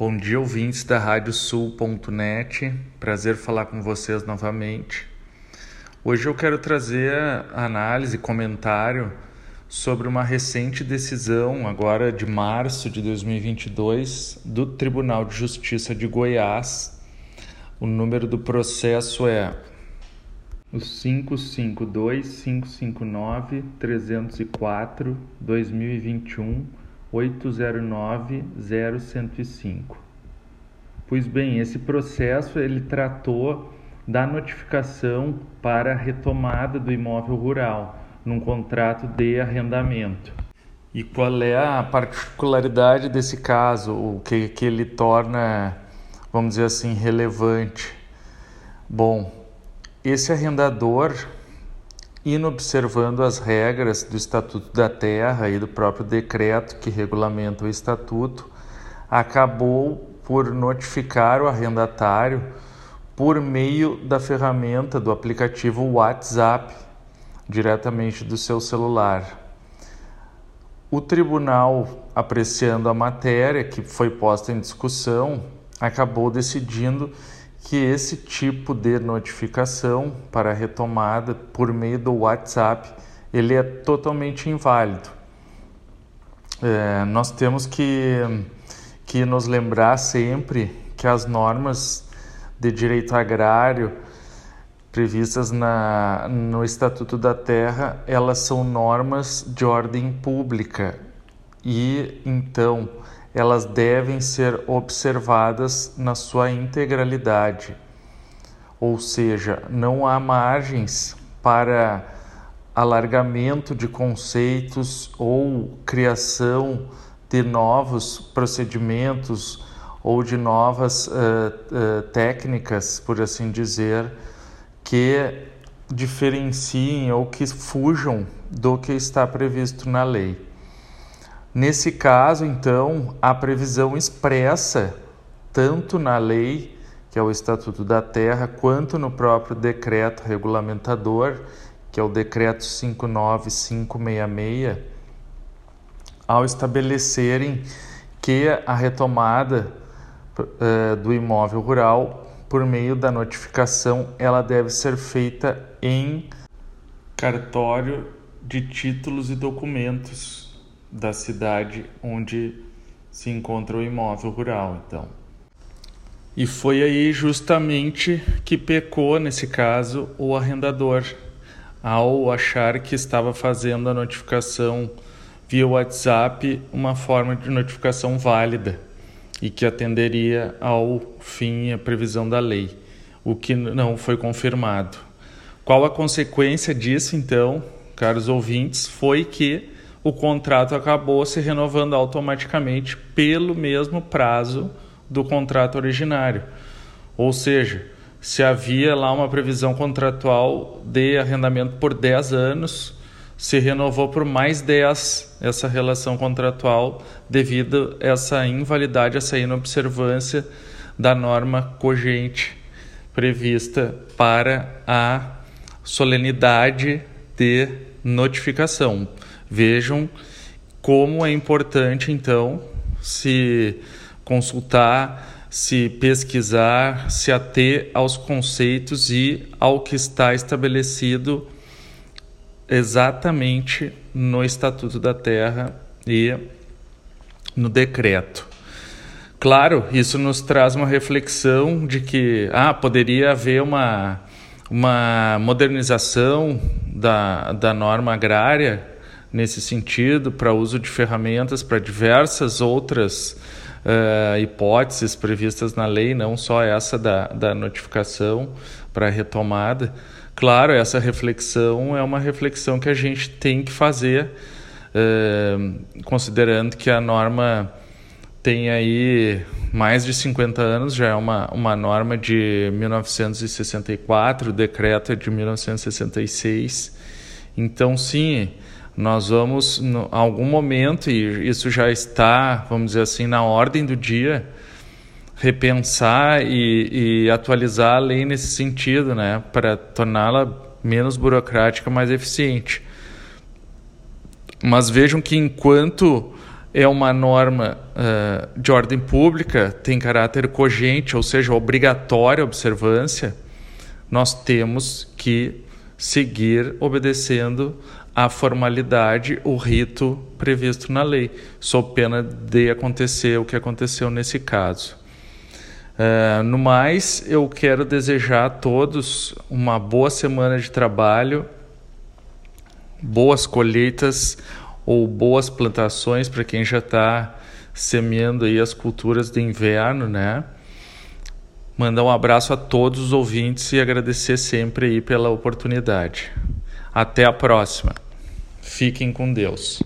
Bom dia, ouvintes da Radiosul.net. Prazer falar com vocês novamente. Hoje eu quero trazer análise, comentário sobre uma recente decisão, agora de março de 2022, do Tribunal de Justiça de Goiás. O número do processo é o 552-559-304-2021 809-0105. Pois bem, esse processo ele tratou da notificação para a retomada do imóvel rural num contrato de arrendamento. E qual é a particularidade desse caso, o que, que ele torna, vamos dizer assim, relevante? Bom, esse arrendador inobservando as regras do Estatuto da Terra e do próprio decreto que regulamenta o estatuto, acabou por notificar o arrendatário por meio da ferramenta do aplicativo WhatsApp, diretamente do seu celular. O tribunal, apreciando a matéria que foi posta em discussão, acabou decidindo que esse tipo de notificação para retomada por meio do WhatsApp ele é totalmente inválido. É, nós temos que, que nos lembrar sempre que as normas de direito agrário previstas na, no Estatuto da Terra, elas são normas de ordem pública e então elas devem ser observadas na sua integralidade. Ou seja, não há margens para alargamento de conceitos ou criação de novos procedimentos ou de novas uh, uh, técnicas, por assim dizer, que diferenciem ou que fujam do que está previsto na lei. Nesse caso, então, a previsão expressa, tanto na lei, que é o Estatuto da Terra, quanto no próprio decreto regulamentador, que é o decreto 59566, ao estabelecerem que a retomada uh, do imóvel rural por meio da notificação ela deve ser feita em cartório de títulos e documentos da cidade onde se encontra o imóvel rural, então. E foi aí justamente que pecou nesse caso o arrendador ao achar que estava fazendo a notificação via WhatsApp uma forma de notificação válida e que atenderia ao fim e a previsão da lei, o que não foi confirmado. Qual a consequência disso, então, caros ouvintes, foi que o contrato acabou se renovando automaticamente pelo mesmo prazo do contrato originário. Ou seja, se havia lá uma previsão contratual de arrendamento por 10 anos, se renovou por mais 10 essa relação contratual devido a essa invalidade, essa inobservância da norma cogente prevista para a solenidade de notificação. Vejam como é importante, então, se consultar, se pesquisar, se ater aos conceitos e ao que está estabelecido exatamente no Estatuto da Terra e no decreto. Claro, isso nos traz uma reflexão de que ah, poderia haver uma, uma modernização da, da norma agrária nesse sentido, para uso de ferramentas para diversas outras uh, hipóteses previstas na lei, não só essa da, da notificação para retomada. Claro, essa reflexão é uma reflexão que a gente tem que fazer, uh, considerando que a norma tem aí mais de 50 anos, já é uma, uma norma de 1964, o decreto é de 1966. Então, sim, nós vamos, em algum momento, e isso já está, vamos dizer assim, na ordem do dia, repensar e, e atualizar a lei nesse sentido, né, para torná-la menos burocrática, mais eficiente. Mas vejam que enquanto é uma norma uh, de ordem pública, tem caráter cogente, ou seja, obrigatória observância, nós temos que seguir obedecendo a formalidade, o rito previsto na lei, sob pena de acontecer o que aconteceu nesse caso. Uh, no mais, eu quero desejar a todos uma boa semana de trabalho, boas colheitas ou boas plantações para quem já está semeando aí as culturas de inverno, né? Mandar um abraço a todos os ouvintes e agradecer sempre aí pela oportunidade. Até a próxima. Fiquem com Deus.